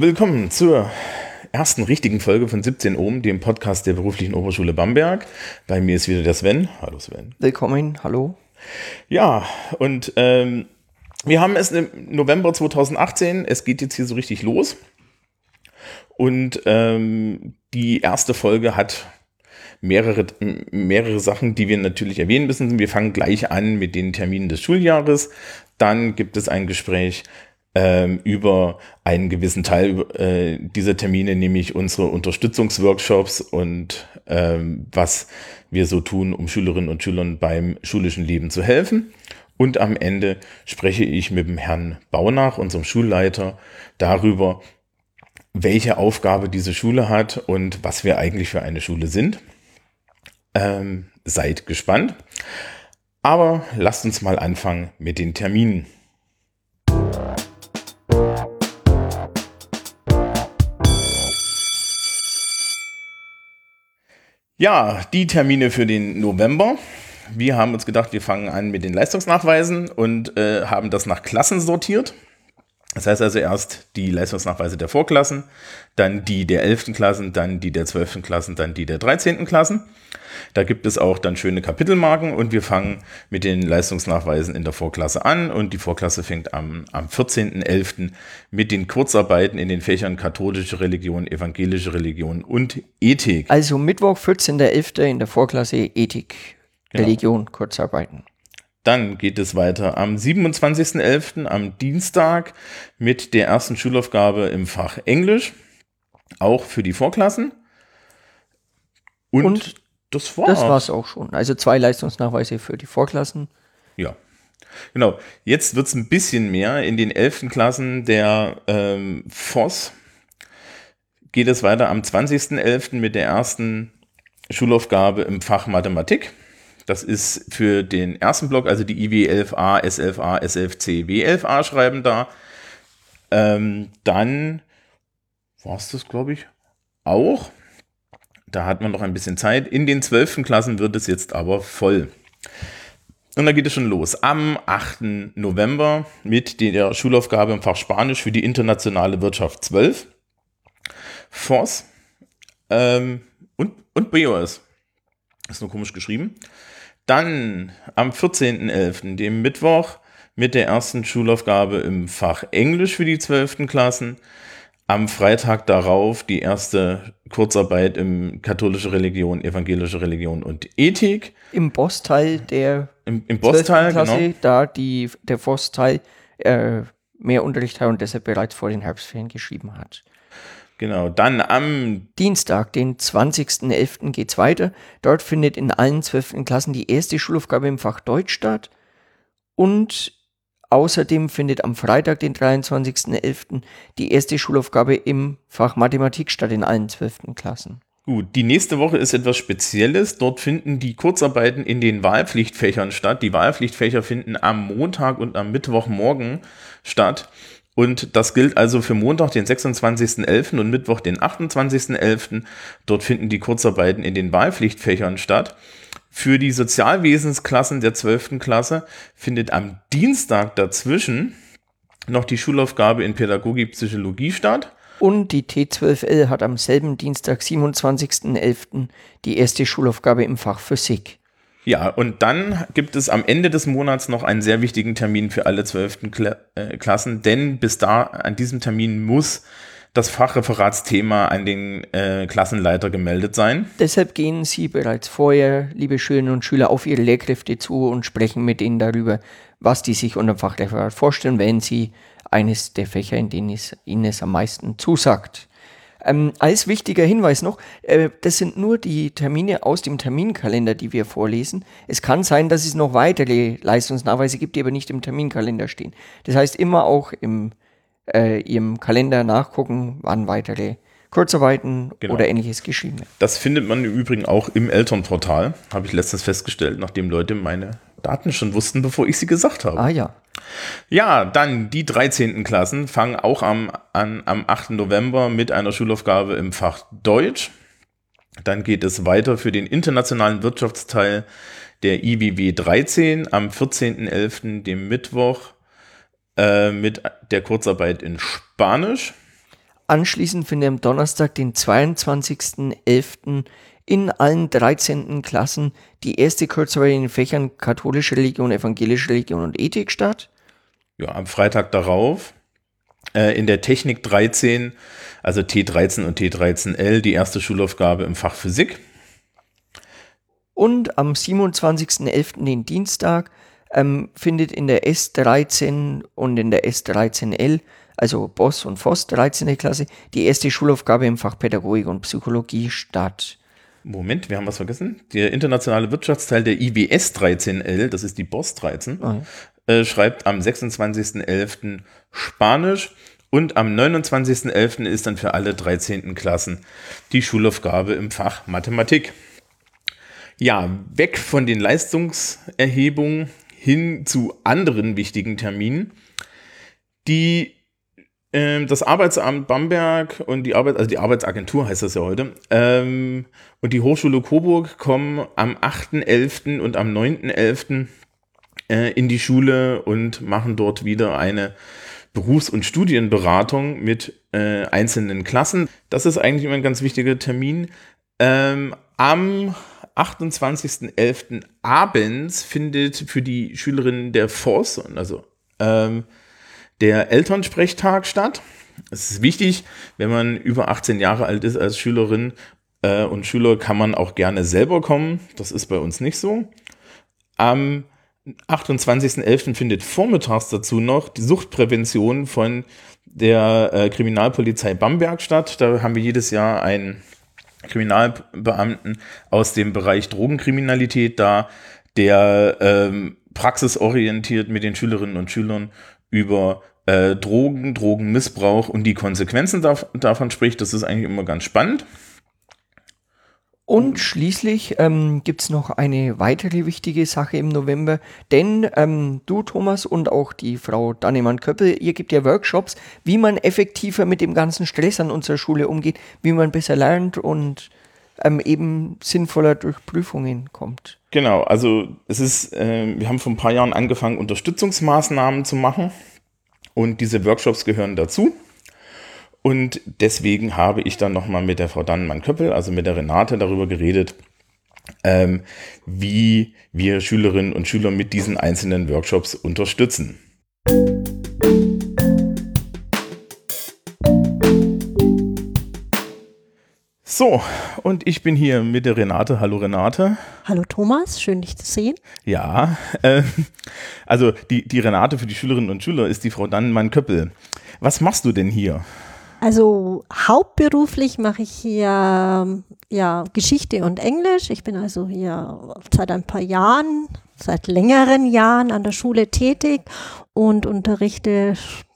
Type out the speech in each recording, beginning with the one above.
Willkommen zur ersten richtigen Folge von 17 Ohm, dem Podcast der beruflichen Oberschule Bamberg. Bei mir ist wieder der Sven. Hallo Sven. Willkommen, hallo. Ja, und ähm, wir haben es im November 2018. Es geht jetzt hier so richtig los. Und ähm, die erste Folge hat mehrere, mehrere Sachen, die wir natürlich erwähnen müssen. Wir fangen gleich an mit den Terminen des Schuljahres. Dann gibt es ein Gespräch ähm, über einen gewissen Teil äh, dieser Termine, nämlich unsere Unterstützungsworkshops und ähm, was wir so tun, um Schülerinnen und Schülern beim schulischen Leben zu helfen. Und am Ende spreche ich mit dem Herrn Baunach, unserem Schulleiter, darüber, welche Aufgabe diese Schule hat und was wir eigentlich für eine Schule sind. Ähm, seid gespannt. Aber lasst uns mal anfangen mit den Terminen. Ja, die Termine für den November. Wir haben uns gedacht, wir fangen an mit den Leistungsnachweisen und äh, haben das nach Klassen sortiert. Das heißt also erst die Leistungsnachweise der Vorklassen, dann die der 11. Klassen, dann die der 12. Klassen, dann die der 13. Klassen. Da gibt es auch dann schöne Kapitelmarken und wir fangen mit den Leistungsnachweisen in der Vorklasse an und die Vorklasse fängt am, am 14.11. mit den Kurzarbeiten in den Fächern katholische Religion, evangelische Religion und Ethik. Also Mittwoch, 14.11. in der Vorklasse Ethik, genau. Religion, Kurzarbeiten. Dann geht es weiter am 27.11. am Dienstag mit der ersten Schulaufgabe im Fach Englisch, auch für die Vorklassen. Und, Und das war's. Das war's auch schon. Also zwei Leistungsnachweise für die Vorklassen. Ja. Genau. Jetzt wird es ein bisschen mehr. In den 11. Klassen der ähm, FOS geht es weiter am 20.11. mit der ersten Schulaufgabe im Fach Mathematik. Das ist für den ersten Block, also die IW11A, S11A, S11C, W11A schreiben da. Ähm, dann war es das, glaube ich, auch. Da hat man noch ein bisschen Zeit. In den zwölften Klassen wird es jetzt aber voll. Und da geht es schon los. Am 8. November mit der Schulaufgabe im Fach Spanisch für die internationale Wirtschaft 12. FOS ähm, und, und BOS. Ist nur komisch geschrieben. Dann am 14.11., dem Mittwoch, mit der ersten Schulaufgabe im Fach Englisch für die 12. Klassen am Freitag darauf die erste Kurzarbeit im katholische Religion, evangelische Religion und Ethik. Im Boss-Teil der Im, im Boss-Teil, genau. da die, der Voss-Teil äh, mehr Unterricht hat und deshalb bereits vor den Herbstferien geschrieben hat. Genau, dann am Dienstag, den 20.11. geht es weiter. Dort findet in allen zwölften Klassen die erste Schulaufgabe im Fach Deutsch statt. Und Außerdem findet am Freitag, den 23.11., die erste Schulaufgabe im Fach Mathematik statt in allen 12. Klassen. Gut, die nächste Woche ist etwas Spezielles. Dort finden die Kurzarbeiten in den Wahlpflichtfächern statt. Die Wahlpflichtfächer finden am Montag und am Mittwochmorgen statt. Und das gilt also für Montag, den 26.11. und Mittwoch, den 28.11. Dort finden die Kurzarbeiten in den Wahlpflichtfächern statt. Für die Sozialwesensklassen der 12. Klasse findet am Dienstag dazwischen noch die Schulaufgabe in Pädagogik Psychologie statt. Und die T12L hat am selben Dienstag, 27.11., die erste Schulaufgabe im Fach Physik. Ja, und dann gibt es am Ende des Monats noch einen sehr wichtigen Termin für alle 12. Kla äh, Klassen, denn bis da, an diesem Termin muss das Fachreferatsthema an den äh, Klassenleiter gemeldet sein. Deshalb gehen Sie bereits vorher, liebe Schülerinnen und Schüler, auf Ihre Lehrkräfte zu und sprechen mit ihnen darüber, was die sich unter dem Fachreferat vorstellen, wenn Sie eines der Fächer, in denen es Ihnen es am meisten zusagt. Ähm, als wichtiger Hinweis noch, äh, das sind nur die Termine aus dem Terminkalender, die wir vorlesen. Es kann sein, dass es noch weitere Leistungsnachweise gibt, die aber nicht im Terminkalender stehen. Das heißt, immer auch im äh, ihrem Kalender nachgucken, wann weitere Kurzarbeiten genau. oder ähnliches geschrieben werden. Das findet man im Übrigen auch im Elternportal, habe ich letztens festgestellt, nachdem Leute meine Daten schon wussten, bevor ich sie gesagt habe. Ah ja. Ja, dann die 13. Klassen fangen auch am, an, am 8. November mit einer Schulaufgabe im Fach Deutsch. Dann geht es weiter für den internationalen Wirtschaftsteil der IWW 13 am 14.11., dem Mittwoch, äh, mit der Kurzarbeit in Spanisch. Anschließend findet am Donnerstag, den 22.11. in allen 13. Klassen die erste Kurzarbeit in den Fächern katholische Religion, evangelische Religion und Ethik statt. Ja, am Freitag darauf äh, in der Technik 13, also T13 und T13L, die erste Schulaufgabe im Fach Physik. Und am 27.11., den Dienstag, ähm, findet in der S13 und in der S13L, also Boss und Voss 13. Klasse, die erste Schulaufgabe im Fach Pädagogik und Psychologie statt. Moment, wir haben was vergessen. Der internationale Wirtschaftsteil der IWS 13L, das ist die Boss 13, oh äh, schreibt am 26.11. Spanisch und am 29.11. ist dann für alle 13. Klassen die Schulaufgabe im Fach Mathematik. Ja, weg von den Leistungserhebungen hin zu anderen wichtigen Terminen. Die das Arbeitsamt Bamberg und die Arbeit, also die Arbeitsagentur heißt das ja heute, ähm, und die Hochschule Coburg kommen am 8.11. und am 9.11. Äh, in die Schule und machen dort wieder eine Berufs- und Studienberatung mit äh, einzelnen Klassen. Das ist eigentlich immer ein ganz wichtiger Termin. Ähm, am 28.11. abends findet für die Schülerinnen der FOS, also ähm, der Elternsprechtag statt. Es ist wichtig, wenn man über 18 Jahre alt ist als Schülerin äh, und Schüler, kann man auch gerne selber kommen. Das ist bei uns nicht so. Am 28.11. findet vormittags dazu noch die Suchtprävention von der äh, Kriminalpolizei Bamberg statt. Da haben wir jedes Jahr einen Kriminalbeamten aus dem Bereich Drogenkriminalität da, der ähm, praxisorientiert mit den Schülerinnen und Schülern über äh, Drogen, Drogenmissbrauch und die Konsequenzen dav davon spricht. Das ist eigentlich immer ganz spannend. Und schließlich ähm, gibt es noch eine weitere wichtige Sache im November, denn ähm, du, Thomas, und auch die Frau Dannemann-Köppel, ihr gebt ja Workshops, wie man effektiver mit dem ganzen Stress an unserer Schule umgeht, wie man besser lernt und ähm, eben sinnvoller durch Prüfungen kommt. Genau, also es ist, äh, wir haben vor ein paar Jahren angefangen, Unterstützungsmaßnahmen zu machen und diese Workshops gehören dazu. Und deswegen habe ich dann nochmal mit der Frau Dannenmann-Köppel, also mit der Renate, darüber geredet, ähm, wie wir Schülerinnen und Schüler mit diesen einzelnen Workshops unterstützen. So, und ich bin hier mit der Renate. Hallo Renate. Hallo Thomas, schön dich zu sehen. Ja, äh, also die, die Renate für die Schülerinnen und Schüler ist die Frau Dannenmann-Köppel. Was machst du denn hier? Also hauptberuflich mache ich hier ja, Geschichte und Englisch. Ich bin also hier seit ein paar Jahren, seit längeren Jahren an der Schule tätig und unterrichte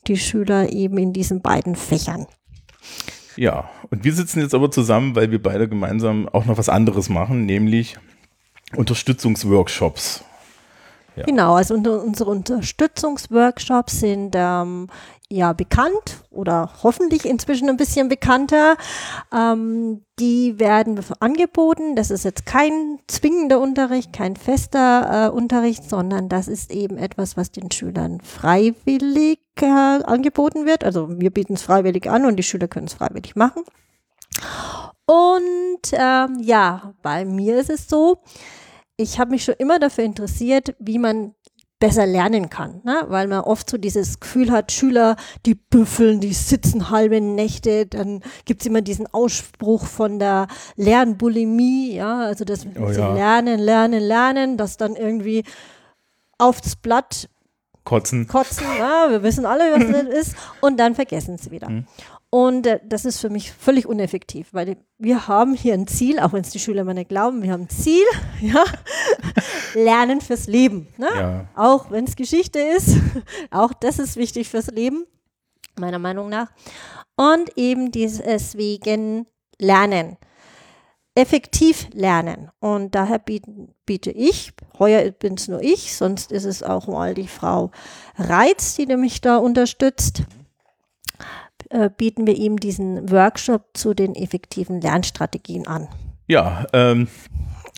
die Schüler eben in diesen beiden Fächern. Ja, und wir sitzen jetzt aber zusammen, weil wir beide gemeinsam auch noch was anderes machen, nämlich Unterstützungsworkshops. Ja. Genau, also unsere Unterstützungsworkshops sind ähm, ja bekannt oder hoffentlich inzwischen ein bisschen bekannter. Ähm, die werden angeboten. Das ist jetzt kein zwingender Unterricht, kein fester äh, Unterricht, sondern das ist eben etwas, was den Schülern freiwillig äh, angeboten wird. Also wir bieten es freiwillig an und die Schüler können es freiwillig machen. Und ähm, ja, bei mir ist es so, ich habe mich schon immer dafür interessiert, wie man besser lernen kann, ne? weil man oft so dieses Gefühl hat, Schüler, die büffeln, die sitzen halbe Nächte, dann gibt es immer diesen Ausspruch von der Lernbulimie, ja, also dass oh, sie ja. lernen, lernen, lernen, das dann irgendwie aufs Blatt kotzen, kotzen ja, wir wissen alle, was das ist, und dann vergessen sie wieder. Mhm. Und äh, das ist für mich völlig uneffektiv, weil wir haben hier ein Ziel, auch wenn es die Schüler immer nicht glauben, wir haben ein Ziel, ja, Lernen fürs Leben. Ne? Ja. Auch wenn es Geschichte ist, auch das ist wichtig fürs Leben, meiner Meinung nach. Und eben deswegen Lernen. Effektiv lernen. Und daher bieten, biete ich, heuer bin es nur ich, sonst ist es auch mal die Frau Reitz, die mich da unterstützt äh, bieten wir ihm diesen Workshop zu den effektiven Lernstrategien an. Ja, ähm,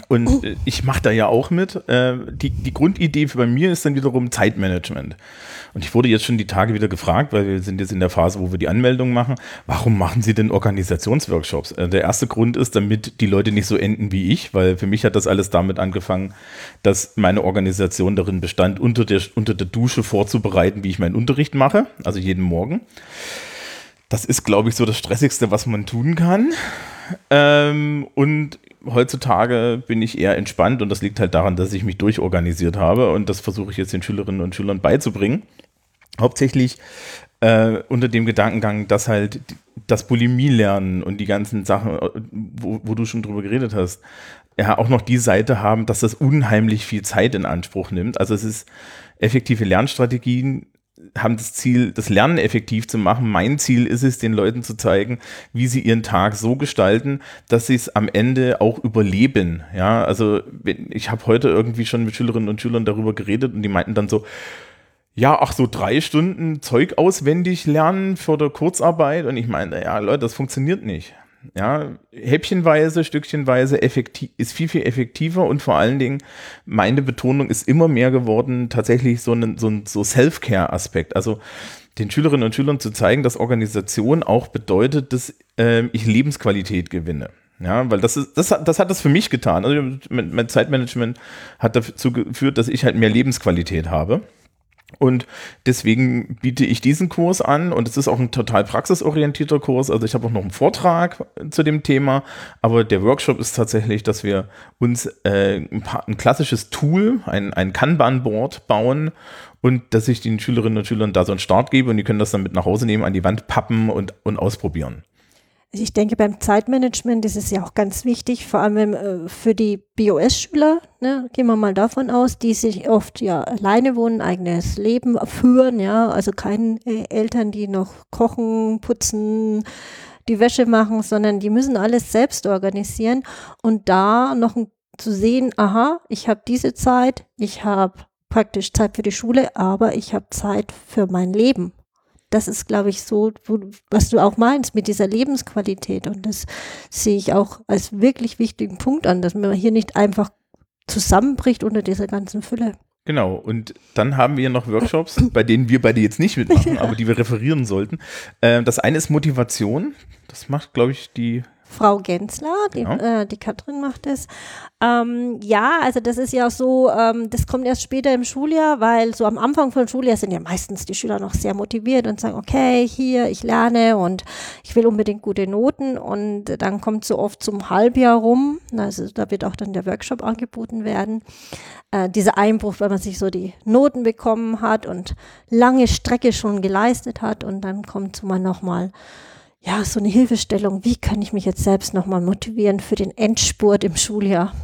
Und äh, ich mache da ja auch mit. Äh, die, die Grundidee bei mir ist dann wiederum Zeitmanagement. Und ich wurde jetzt schon die Tage wieder gefragt, weil wir sind jetzt in der Phase, wo wir die Anmeldung machen, warum machen Sie denn Organisationsworkshops? Äh, der erste Grund ist, damit die Leute nicht so enden wie ich, weil für mich hat das alles damit angefangen, dass meine Organisation darin bestand, unter der, unter der Dusche vorzubereiten, wie ich meinen Unterricht mache, also jeden Morgen. Das ist, glaube ich, so das Stressigste, was man tun kann. Ähm, und heutzutage bin ich eher entspannt und das liegt halt daran, dass ich mich durchorganisiert habe und das versuche ich jetzt den Schülerinnen und Schülern beizubringen. Hauptsächlich äh, unter dem Gedankengang, dass halt das Bulimie-Lernen und die ganzen Sachen, äh, wo, wo, du schon drüber geredet hast, ja auch noch die Seite haben, dass das unheimlich viel Zeit in Anspruch nimmt. Also es ist effektive Lernstrategien haben das Ziel, das Lernen effektiv zu machen. Mein Ziel ist es, den Leuten zu zeigen, wie sie ihren Tag so gestalten, dass sie es am Ende auch überleben. Ja, also ich habe heute irgendwie schon mit Schülerinnen und Schülern darüber geredet und die meinten dann so, ja, ach so drei Stunden Zeug auswendig lernen für der Kurzarbeit und ich meine, ja Leute, das funktioniert nicht. Ja, häppchenweise, stückchenweise effektiv, ist viel, viel effektiver und vor allen Dingen, meine Betonung ist immer mehr geworden, tatsächlich so ein, so so Self-Care-Aspekt. Also den Schülerinnen und Schülern zu zeigen, dass Organisation auch bedeutet, dass äh, ich Lebensqualität gewinne. Ja, weil das ist, das das hat das für mich getan. Also mein Zeitmanagement hat dazu geführt, dass ich halt mehr Lebensqualität habe. Und deswegen biete ich diesen Kurs an und es ist auch ein total praxisorientierter Kurs. Also ich habe auch noch einen Vortrag zu dem Thema, aber der Workshop ist tatsächlich, dass wir uns äh, ein, paar, ein, klassisches Tool, ein, ein Kanban-Board bauen und dass ich den Schülerinnen und Schülern da so einen Start gebe und die können das dann mit nach Hause nehmen, an die Wand pappen und, und ausprobieren. Also ich denke, beim Zeitmanagement ist es ja auch ganz wichtig, vor allem äh, für die BOS-Schüler, ne, gehen wir mal davon aus, die sich oft ja alleine wohnen, eigenes Leben führen, ja, also keine äh, Eltern, die noch kochen, putzen, die Wäsche machen, sondern die müssen alles selbst organisieren und da noch zu sehen, aha, ich habe diese Zeit, ich habe praktisch Zeit für die Schule, aber ich habe Zeit für mein Leben das ist, glaube ich, so, wo, was du auch meinst mit dieser Lebensqualität. Und das sehe ich auch als wirklich wichtigen Punkt an, dass man hier nicht einfach zusammenbricht unter dieser ganzen Fülle. Genau, und dann haben wir noch Workshops, bei denen wir beide jetzt nicht mitmachen, ja. aber die wir referieren sollten. Äh, das eine ist Motivation. Das macht, glaube ich, die Frau Gensler, die, genau. äh, die Katrin macht es. Ähm, ja, also das ist ja so, ähm, das kommt erst später im Schuljahr, weil so am Anfang von Schuljahr sind ja meistens die Schüler noch sehr motiviert und sagen, okay, hier, ich lerne und ich will unbedingt gute Noten und dann kommt so oft zum Halbjahr rum, also da wird auch dann der Workshop angeboten werden, äh, dieser Einbruch, weil man sich so die Noten bekommen hat und lange Strecke schon geleistet hat und dann kommt so mal nochmal ja, so eine Hilfestellung, wie kann ich mich jetzt selbst nochmal motivieren für den Endspurt im Schuljahr?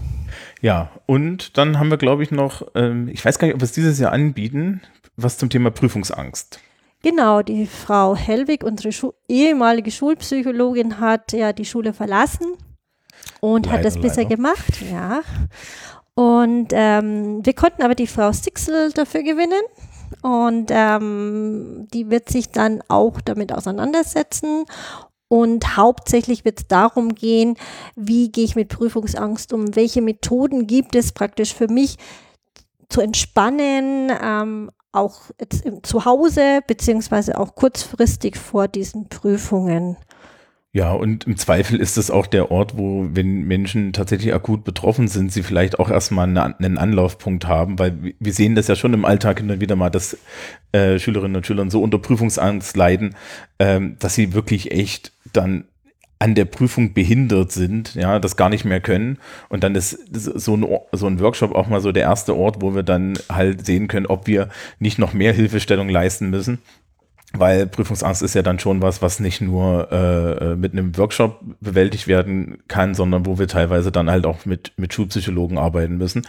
Ja, und dann haben wir, glaube ich, noch, ähm, ich weiß gar nicht, ob wir es dieses Jahr anbieten, was zum Thema Prüfungsangst. Genau, die Frau Hellwig, unsere Schu ehemalige Schulpsychologin, hat ja die Schule verlassen und leider, hat das bisher leider. gemacht, ja. Und ähm, wir konnten aber die Frau Sixel dafür gewinnen. Und ähm, die wird sich dann auch damit auseinandersetzen. Und hauptsächlich wird es darum gehen, wie gehe ich mit Prüfungsangst um, welche Methoden gibt es praktisch für mich zu entspannen, ähm, auch zu Hause, beziehungsweise auch kurzfristig vor diesen Prüfungen. Ja, und im Zweifel ist es auch der Ort, wo, wenn Menschen tatsächlich akut betroffen sind, sie vielleicht auch erstmal einen Anlaufpunkt haben, weil wir sehen das ja schon im Alltag hin und wieder mal, dass äh, Schülerinnen und Schüler so unter Prüfungsangst leiden, ähm, dass sie wirklich echt dann an der Prüfung behindert sind, ja, das gar nicht mehr können. Und dann ist so ein, so ein Workshop auch mal so der erste Ort, wo wir dann halt sehen können, ob wir nicht noch mehr Hilfestellung leisten müssen. Weil Prüfungsangst ist ja dann schon was, was nicht nur äh, mit einem Workshop bewältigt werden kann, sondern wo wir teilweise dann halt auch mit, mit Schulpsychologen arbeiten müssen.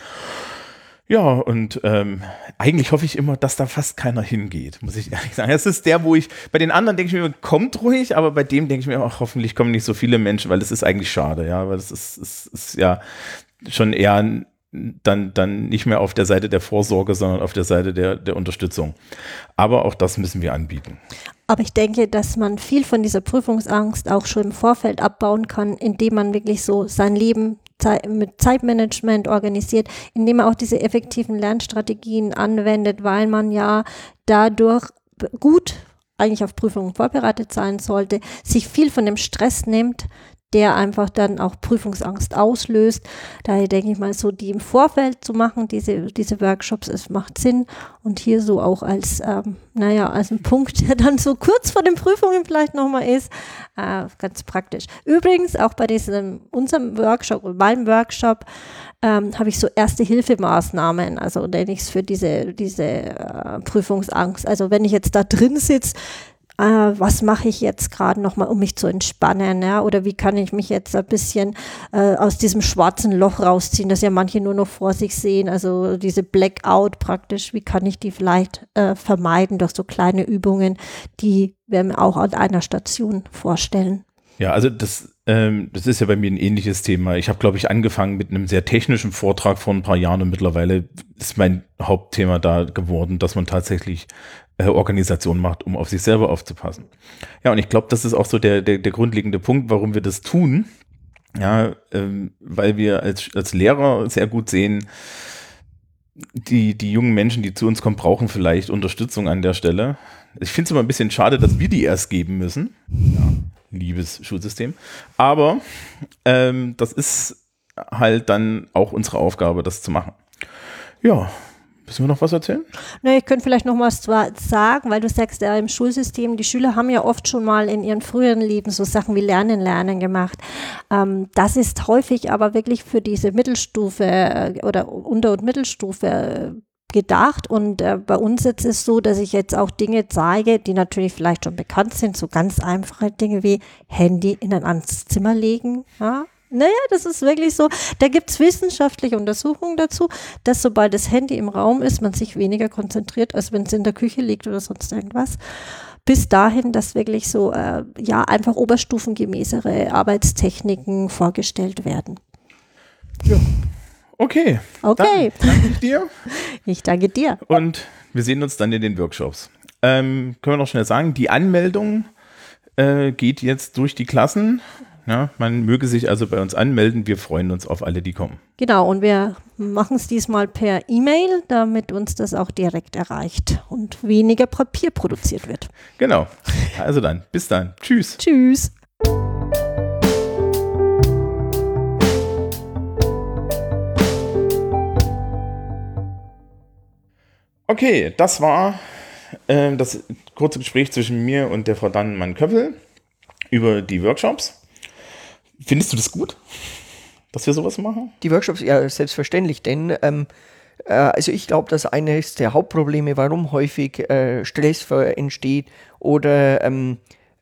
Ja, und ähm, eigentlich hoffe ich immer, dass da fast keiner hingeht, muss ich ehrlich sagen. Es ist der, wo ich, bei den anderen denke ich mir, kommt ruhig, aber bei dem denke ich mir auch, hoffentlich kommen nicht so viele Menschen, weil es ist eigentlich schade, ja, weil es ist, ist, ist ja schon eher ein dann, dann nicht mehr auf der Seite der Vorsorge, sondern auf der Seite der, der Unterstützung. Aber auch das müssen wir anbieten. Aber ich denke, dass man viel von dieser Prüfungsangst auch schon im Vorfeld abbauen kann, indem man wirklich so sein Leben mit Zeitmanagement organisiert, indem man auch diese effektiven Lernstrategien anwendet, weil man ja dadurch gut eigentlich auf Prüfungen vorbereitet sein sollte, sich viel von dem Stress nimmt, der einfach dann auch Prüfungsangst auslöst. Daher denke ich mal, so die im Vorfeld zu machen, diese, diese Workshops, es macht Sinn. Und hier so auch als, ähm, naja, als ein Punkt, der dann so kurz vor den Prüfungen vielleicht nochmal ist, äh, ganz praktisch. Übrigens, auch bei diesem, unserem Workshop, meinem Workshop, ähm, habe ich so Erste-Hilfemaßnahmen, also nenne ich es für diese, diese äh, Prüfungsangst. Also wenn ich jetzt da drin sitze, äh, was mache ich jetzt gerade nochmal, um mich zu entspannen, ja? oder wie kann ich mich jetzt ein bisschen äh, aus diesem schwarzen Loch rausziehen, das ja manche nur noch vor sich sehen, also diese Blackout praktisch, wie kann ich die vielleicht äh, vermeiden durch so kleine Übungen, die wir mir auch an einer Station vorstellen. Ja, also das, ähm, das ist ja bei mir ein ähnliches Thema. Ich habe, glaube ich, angefangen mit einem sehr technischen Vortrag vor ein paar Jahren und mittlerweile ist mein Hauptthema da geworden, dass man tatsächlich äh, Organisation macht, um auf sich selber aufzupassen. Ja, und ich glaube, das ist auch so der, der, der grundlegende Punkt, warum wir das tun. Ja, ähm, weil wir als, als Lehrer sehr gut sehen, die, die jungen Menschen, die zu uns kommen, brauchen vielleicht Unterstützung an der Stelle. Ich finde es immer ein bisschen schade, dass wir die erst geben müssen. Ja, liebes Schulsystem. Aber ähm, das ist halt dann auch unsere Aufgabe, das zu machen. Ja, Müssen wir noch was erzählen? Ne, ich könnte vielleicht noch was sagen, weil du sagst, ja, im Schulsystem, die Schüler haben ja oft schon mal in ihren früheren Leben so Sachen wie Lernen, Lernen gemacht. Ähm, das ist häufig aber wirklich für diese Mittelstufe äh, oder Unter- und Mittelstufe äh, gedacht und äh, bei uns jetzt ist es so, dass ich jetzt auch Dinge zeige, die natürlich vielleicht schon bekannt sind, so ganz einfache Dinge wie Handy in ein anderes Zimmer legen, ja, naja, das ist wirklich so. Da gibt es wissenschaftliche Untersuchungen dazu, dass sobald das Handy im Raum ist, man sich weniger konzentriert, als wenn es in der Küche liegt oder sonst irgendwas. Bis dahin, dass wirklich so, äh, ja, einfach oberstufengemäßere Arbeitstechniken vorgestellt werden. Ja. Okay. Okay. Danke ich dir. Ich danke dir. Und wir sehen uns dann in den Workshops. Ähm, können wir noch schnell sagen, die Anmeldung äh, geht jetzt durch die Klassen. Ja, man möge sich also bei uns anmelden. Wir freuen uns auf alle, die kommen. Genau, und wir machen es diesmal per E-Mail, damit uns das auch direkt erreicht und weniger Papier produziert wird. Genau. Also dann, bis dann. Tschüss. Tschüss. Okay, das war äh, das kurze Gespräch zwischen mir und der Frau Dannenmann-Köppel über die Workshops. Findest du das gut, dass wir sowas machen? Die Workshops, ja, selbstverständlich, denn ähm, äh, also ich glaube, dass eines der Hauptprobleme, warum häufig äh, Stress entsteht oder ähm,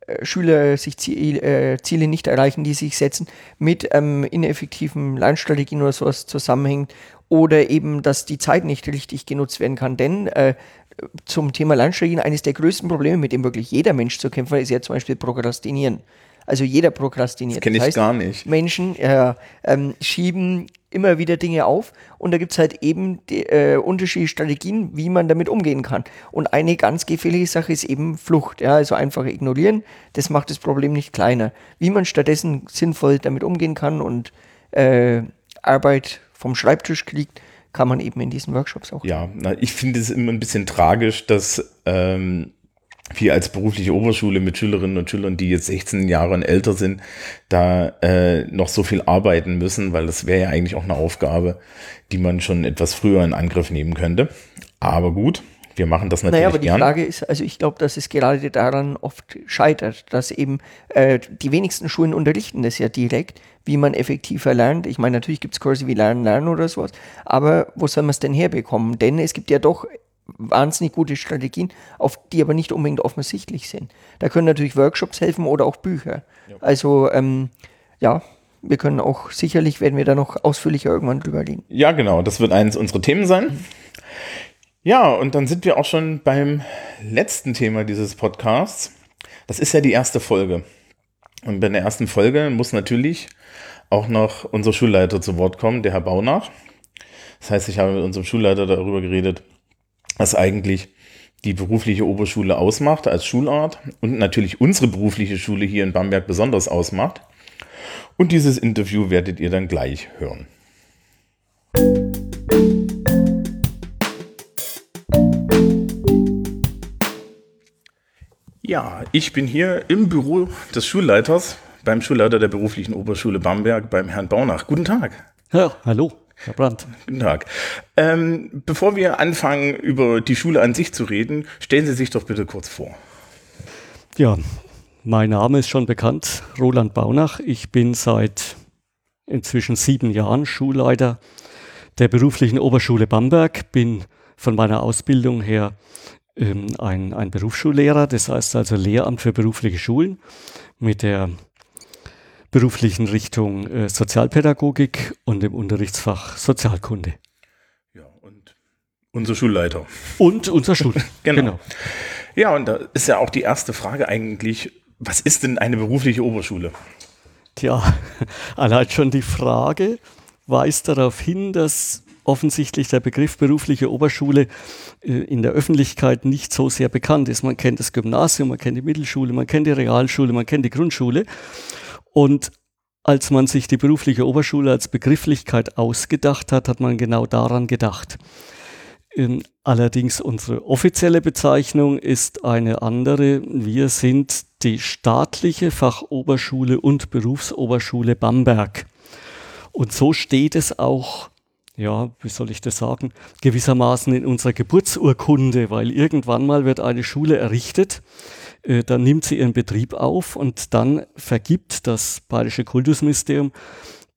äh, Schüler sich Ziel, äh, Ziele nicht erreichen, die sich setzen, mit ähm, ineffektiven Lernstrategien oder sowas zusammenhängt oder eben, dass die Zeit nicht richtig genutzt werden kann. Denn äh, zum Thema Lernstrategien, eines der größten Probleme, mit dem wirklich jeder Mensch zu kämpfen hat, ist ja zum Beispiel Prokrastinieren. Also jeder prokrastiniert. Das kenne ich das heißt, gar nicht. Menschen äh, ähm, schieben immer wieder Dinge auf und da gibt es halt eben die, äh, unterschiedliche Strategien, wie man damit umgehen kann. Und eine ganz gefährliche Sache ist eben Flucht. Ja? Also einfach ignorieren, das macht das Problem nicht kleiner. Wie man stattdessen sinnvoll damit umgehen kann und äh, Arbeit vom Schreibtisch kriegt, kann man eben in diesen Workshops auch. Ja, na, ich finde es immer ein bisschen tragisch, dass ähm, wir als berufliche Oberschule mit Schülerinnen und Schülern, die jetzt 16 Jahre und älter sind, da äh, noch so viel arbeiten müssen, weil das wäre ja eigentlich auch eine Aufgabe, die man schon etwas früher in Angriff nehmen könnte. Aber gut, wir machen das natürlich naja, aber die gern. Frage ist, also ich glaube, dass es gerade daran oft scheitert, dass eben äh, die wenigsten Schulen unterrichten das ja direkt, wie man effektiver lernt. Ich meine, natürlich gibt es Kurse wie Lernen, Lernen oder sowas, aber wo soll man es denn herbekommen? Denn es gibt ja doch wahnsinnig gute Strategien, auf die aber nicht unbedingt offensichtlich sind. Da können natürlich Workshops helfen oder auch Bücher. Ja. Also ähm, ja, wir können auch sicherlich werden wir da noch ausführlicher irgendwann drüber reden. Ja, genau, das wird eines unserer Themen sein. Ja, und dann sind wir auch schon beim letzten Thema dieses Podcasts. Das ist ja die erste Folge. Und bei der ersten Folge muss natürlich auch noch unser Schulleiter zu Wort kommen, der Herr Baunach. Das heißt, ich habe mit unserem Schulleiter darüber geredet, was eigentlich die berufliche Oberschule ausmacht als Schulart und natürlich unsere berufliche Schule hier in Bamberg besonders ausmacht. Und dieses Interview werdet ihr dann gleich hören. Ja, ich bin hier im Büro des Schulleiters, beim Schulleiter der beruflichen Oberschule Bamberg, beim Herrn Baunach. Guten Tag. Ja, hallo, Herr Brandt. Guten Tag. Ähm, bevor wir anfangen, über die Schule an sich zu reden, stellen Sie sich doch bitte kurz vor. Ja, mein Name ist schon bekannt, Roland Baunach. Ich bin seit inzwischen sieben Jahren Schulleiter der beruflichen Oberschule Bamberg, bin von meiner Ausbildung her ähm, ein, ein Berufsschullehrer, das heißt also Lehramt für berufliche Schulen mit der beruflichen Richtung äh, Sozialpädagogik und dem Unterrichtsfach Sozialkunde. Ja, und unser Schulleiter. Und unser Schul. genau. genau. Ja, und da ist ja auch die erste Frage eigentlich, was ist denn eine berufliche Oberschule? Tja, allein schon die Frage weist darauf hin, dass offensichtlich der Begriff berufliche Oberschule äh, in der Öffentlichkeit nicht so sehr bekannt ist. Man kennt das Gymnasium, man kennt die Mittelschule, man kennt die Realschule, man kennt die Grundschule. Und als man sich die berufliche Oberschule als Begrifflichkeit ausgedacht hat, hat man genau daran gedacht. Ähm, allerdings unsere offizielle Bezeichnung ist eine andere. Wir sind die staatliche Fachoberschule und Berufsoberschule Bamberg. Und so steht es auch ja, wie soll ich das sagen, gewissermaßen in unserer Geburtsurkunde, weil irgendwann mal wird eine Schule errichtet, äh, dann nimmt sie ihren Betrieb auf und dann vergibt das Bayerische Kultusministerium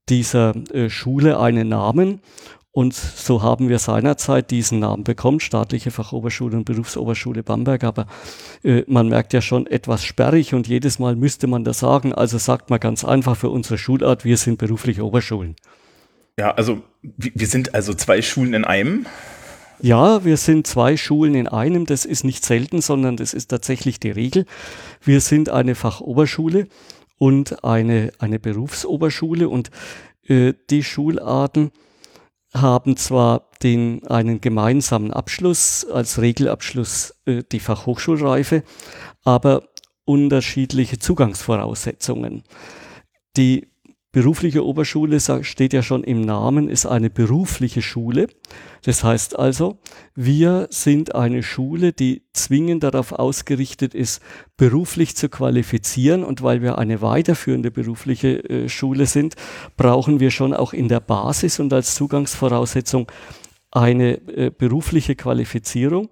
dieser äh, Schule einen Namen und so haben wir seinerzeit diesen Namen bekommen, Staatliche Fachoberschule und Berufsoberschule Bamberg. Aber äh, man merkt ja schon etwas sperrig und jedes Mal müsste man das sagen. Also sagt man ganz einfach für unsere Schulart, wir sind berufliche Oberschulen. Ja, also wir sind also zwei Schulen in einem. Ja, wir sind zwei Schulen in einem. Das ist nicht selten, sondern das ist tatsächlich die Regel. Wir sind eine Fachoberschule und eine, eine Berufsoberschule und äh, die Schularten haben zwar den, einen gemeinsamen Abschluss, als Regelabschluss äh, die Fachhochschulreife, aber unterschiedliche Zugangsvoraussetzungen. Die Berufliche Oberschule steht ja schon im Namen, ist eine berufliche Schule. Das heißt also, wir sind eine Schule, die zwingend darauf ausgerichtet ist, beruflich zu qualifizieren. Und weil wir eine weiterführende berufliche äh, Schule sind, brauchen wir schon auch in der Basis und als Zugangsvoraussetzung eine äh, berufliche Qualifizierung.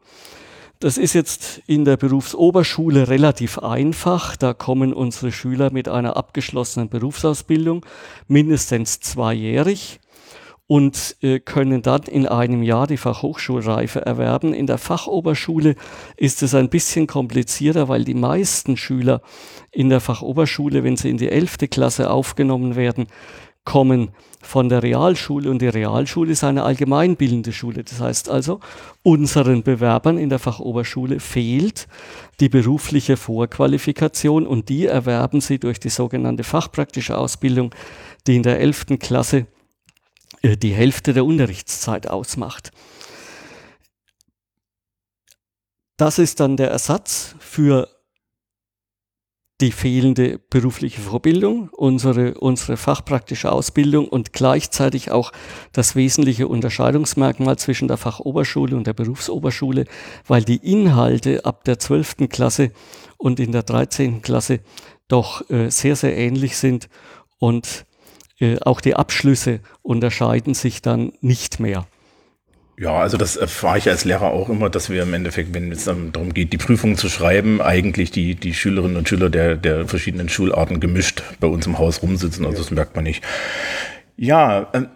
Das ist jetzt in der Berufsoberschule relativ einfach. Da kommen unsere Schüler mit einer abgeschlossenen Berufsausbildung, mindestens zweijährig, und äh, können dann in einem Jahr die Fachhochschulreife erwerben. In der Fachoberschule ist es ein bisschen komplizierter, weil die meisten Schüler in der Fachoberschule, wenn sie in die elfte Klasse aufgenommen werden, kommen von der Realschule und die Realschule ist eine allgemeinbildende Schule. Das heißt also, unseren Bewerbern in der Fachoberschule fehlt die berufliche Vorqualifikation und die erwerben sie durch die sogenannte fachpraktische Ausbildung, die in der 11. Klasse äh, die Hälfte der Unterrichtszeit ausmacht. Das ist dann der Ersatz für die fehlende berufliche Vorbildung, unsere, unsere fachpraktische Ausbildung und gleichzeitig auch das wesentliche Unterscheidungsmerkmal zwischen der Fachoberschule und der Berufsoberschule, weil die Inhalte ab der 12. Klasse und in der 13. Klasse doch äh, sehr, sehr ähnlich sind und äh, auch die Abschlüsse unterscheiden sich dann nicht mehr. Ja, also das erfahre ich als Lehrer auch immer, dass wir im Endeffekt, wenn es darum geht, die Prüfung zu schreiben, eigentlich die, die Schülerinnen und Schüler der, der verschiedenen Schularten gemischt bei uns im Haus rumsitzen. Also das merkt man nicht. Ja, äh,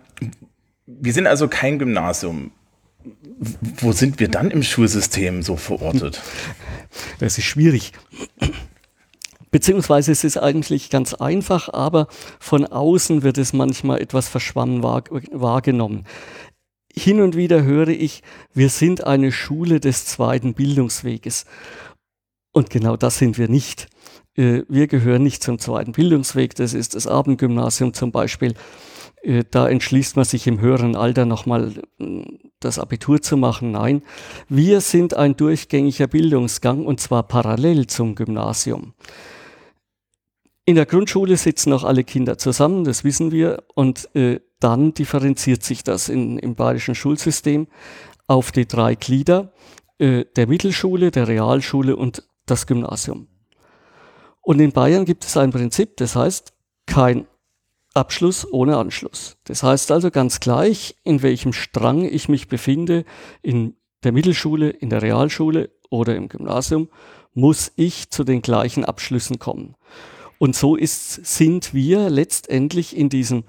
wir sind also kein Gymnasium. Wo sind wir dann im Schulsystem so verortet? Das ist schwierig. Beziehungsweise es ist eigentlich ganz einfach, aber von außen wird es manchmal etwas verschwommen wahrgenommen hin und wieder höre ich, wir sind eine Schule des zweiten Bildungsweges. Und genau das sind wir nicht. Äh, wir gehören nicht zum zweiten Bildungsweg, das ist das Abendgymnasium zum Beispiel. Äh, da entschließt man sich im höheren Alter nochmal äh, das Abitur zu machen. Nein, wir sind ein durchgängiger Bildungsgang und zwar parallel zum Gymnasium. In der Grundschule sitzen auch alle Kinder zusammen, das wissen wir, und äh, dann differenziert sich das in, im bayerischen Schulsystem auf die drei Glieder äh, der Mittelschule, der Realschule und das Gymnasium. Und in Bayern gibt es ein Prinzip, das heißt kein Abschluss ohne Anschluss. Das heißt also ganz gleich, in welchem Strang ich mich befinde, in der Mittelschule, in der Realschule oder im Gymnasium, muss ich zu den gleichen Abschlüssen kommen. Und so ist, sind wir letztendlich in diesem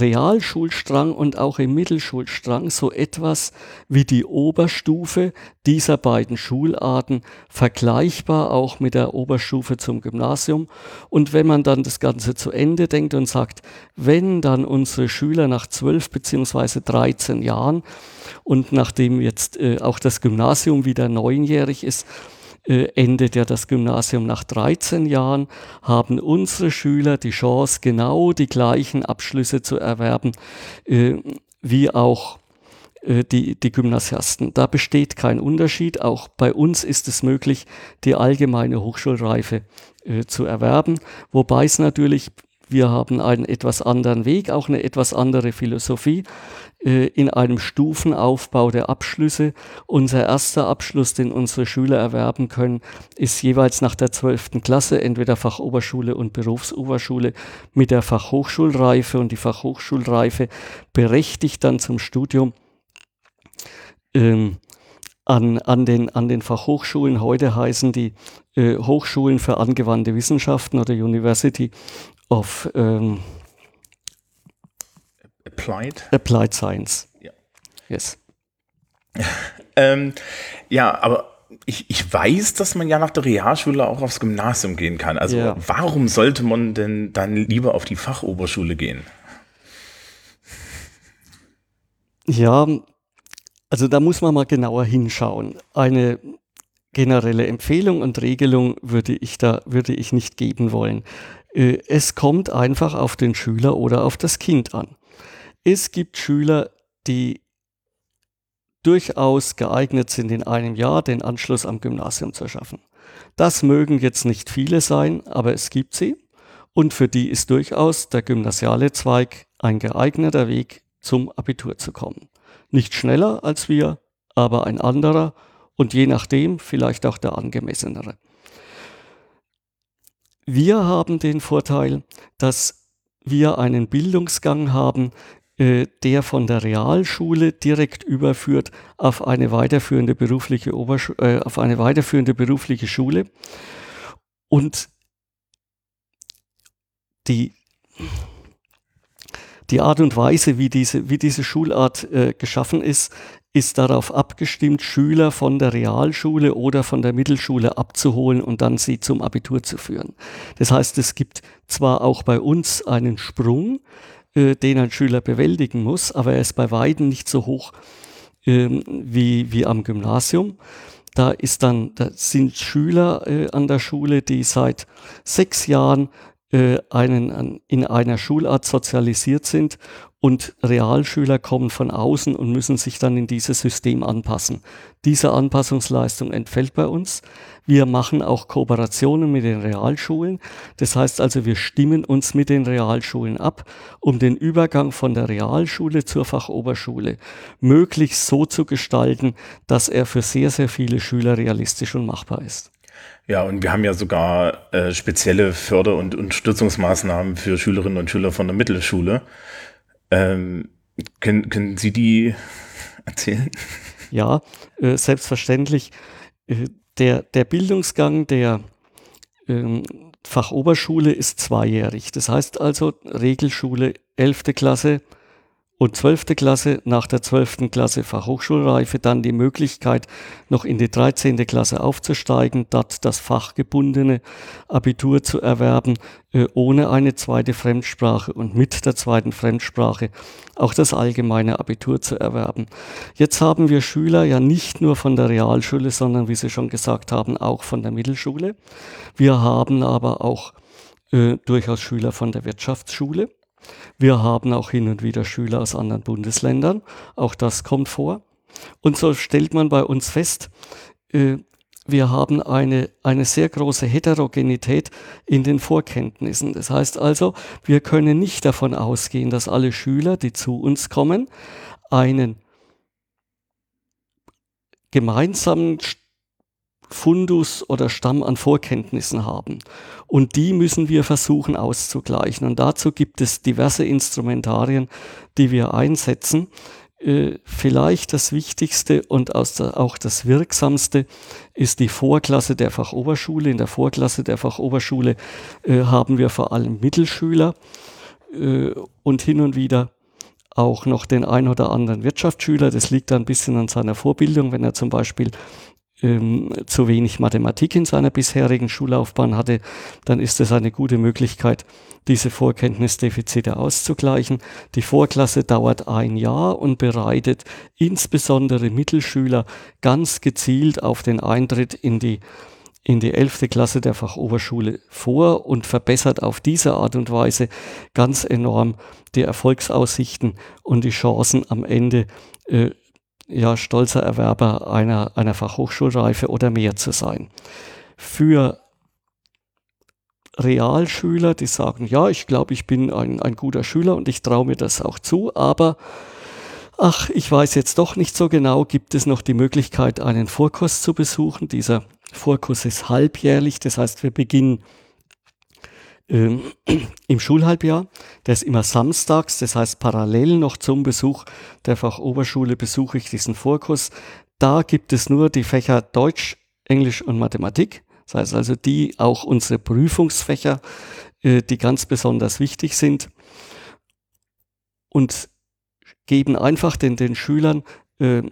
Realschulstrang und auch im Mittelschulstrang so etwas wie die Oberstufe dieser beiden Schularten, vergleichbar auch mit der Oberstufe zum Gymnasium. Und wenn man dann das Ganze zu Ende denkt und sagt, wenn dann unsere Schüler nach 12 beziehungsweise 13 Jahren und nachdem jetzt äh, auch das Gymnasium wieder neunjährig ist, äh, endet ja das Gymnasium nach 13 Jahren, haben unsere Schüler die Chance, genau die gleichen Abschlüsse zu erwerben, äh, wie auch äh, die, die Gymnasiasten. Da besteht kein Unterschied. Auch bei uns ist es möglich, die allgemeine Hochschulreife äh, zu erwerben, wobei es natürlich wir haben einen etwas anderen Weg, auch eine etwas andere Philosophie in einem Stufenaufbau der Abschlüsse. Unser erster Abschluss, den unsere Schüler erwerben können, ist jeweils nach der 12. Klasse, entweder Fachoberschule und Berufsoberschule mit der Fachhochschulreife und die Fachhochschulreife berechtigt dann zum Studium. Ähm, an, an, den, an den Fachhochschulen. Heute heißen die äh, Hochschulen für angewandte Wissenschaften oder University of um, Applied. Applied Science. Ja. Yes. ähm, ja, aber ich, ich weiß, dass man ja nach der Realschule auch aufs Gymnasium gehen kann. Also Ja. warum sollte man denn dann lieber auf die Fachoberschule gehen? Ja, also da muss man mal genauer hinschauen. Eine generelle Empfehlung und Regelung würde ich da würde ich nicht geben wollen. Äh, Es kommt einfach auf den Schüler oder auf das Kind an. Es gibt Schüler, die durchaus geeignet sind, in einem Jahr den Anschluss am Gymnasium zu schaffen. Das mögen jetzt nicht viele sein, aber es gibt sie. Und für die ist durchaus der gymnasiale Zweig ein geeigneter Weg, zum Abitur zu kommen. Nicht schneller als wir, aber ein anderer und je nachdem vielleicht auch der angemessenere. Wir haben den Vorteil, dass wir einen Bildungsgang haben, äh, der von der Realschule direkt überführt auf eine weiterführende berufliche Oberschu äh, auf eine weiterführende berufliche Schule und die die Art und Weise, wie diese, wie diese Schulart äh, geschaffen ist, ist darauf abgestimmt, Schüler von der Realschule oder von der Mittelschule abzuholen und dann sie zum Abitur zu führen. Das heißt, es gibt zwar auch bei uns einen Sprung, den ein Schüler bewältigen muss, aber er ist bei Weitem nicht so hoch ähm, wie, wie am Gymnasium. Da ist dann, da sind Schüler äh, an der Schule, die seit sechs Jahren äh, einen, an, in einer Schulart sozialisiert sind und Realschüler kommen von außen und müssen sich dann in dieses System anpassen. Diese Anpassungsleistung entfällt bei uns. Wir machen auch Kooperationen mit den Realschulen. Das heißt also, wir stimmen uns mit den Realschulen ab, um den Übergang von der Realschule zur Fachoberschule möglichst so zu gestalten, dass er für sehr, sehr viele Schüler realistisch und machbar ist. Ja, und wir haben ja sogar äh, spezielle Förder- und Unterstützungsmaßnahmen für Schülerinnen und Schüler von der Mittelschule. Ähm, können, können Sie die erzählen? Ja, äh, selbstverständlich. Äh, der, der Bildungsgang der ähm, Fachoberschule ist zweijährig. Das heißt also Regelschule 11. Klasse und 12. Klasse, nach der 12. Klasse Fachhochschulreife dann die Möglichkeit, noch in die 13. Klasse aufzusteigen, dort das fachgebundene Abitur zu erwerben, äh, ohne eine zweite Fremdsprache und mit der zweiten Fremdsprache auch das allgemeine Abitur zu erwerben. Jetzt haben wir Schüler ja nicht nur von der Realschule, sondern wie Sie schon gesagt haben, auch von der Mittelschule. Wir haben aber auch äh, durchaus Schüler von der Wirtschaftsschule. Wir haben auch hin und wieder Schüler aus anderen Bundesländern. Auch das kommt vor. Und so stellt man bei uns fest, äh, wir haben eine, eine sehr große Heterogenität in den Vorkenntnissen. Das heißt also, wir können nicht davon ausgehen, dass alle Schüler, die zu uns kommen, einen gemeinsamen Fundus oder Stamm an Vorkenntnissen haben. Und die müssen wir versuchen auszugleichen. Und dazu gibt es diverse Instrumentarien, die wir einsetzen. Äh, vielleicht das Wichtigste und auch das Wirksamste ist die Vorklasse der Fachoberschule. In der Vorklasse der Fachoberschule äh, haben wir vor allem Mittelschüler äh, und hin und wieder auch noch den ein oder anderen Wirtschaftsschüler. Das liegt ein bisschen an seiner Vorbildung, wenn er zum Beispiel ähm, zu wenig Mathematik in seiner bisherigen Schullaufbahn hatte, dann ist es eine gute Möglichkeit, diese Vorkenntnisdefizite auszugleichen. Die Vorklasse dauert ein Jahr und bereitet insbesondere Mittelschüler ganz gezielt auf den Eintritt in die in die 11. Klasse der Fachoberschule vor und verbessert auf diese Art und Weise ganz enorm die Erfolgsaussichten und die Chancen am Ende äh, ja, stolzer Erwerber einer, einer Fachhochschulreife oder mehr zu sein. Für Realschüler, die sagen, ja, ich glaube, ich bin ein, ein guter Schüler und ich traue mir das auch zu, aber ach, ich weiß jetzt doch nicht so genau, gibt es noch die Möglichkeit, einen Vorkurs zu besuchen. Dieser Vorkurs ist halbjährlich, das heißt, wir beginnen ähm, im Schulhalbjahr. Der ist immer samstags, das heißt parallel noch zum Besuch der Fachoberschule besuche ich diesen Vorkurs. Da gibt es nur die Fächer Deutsch, Englisch und Mathematik. Das heißt also die auch unsere Prüfungsfächer, äh, die ganz besonders wichtig sind und geben einfach den, den Schülern äh,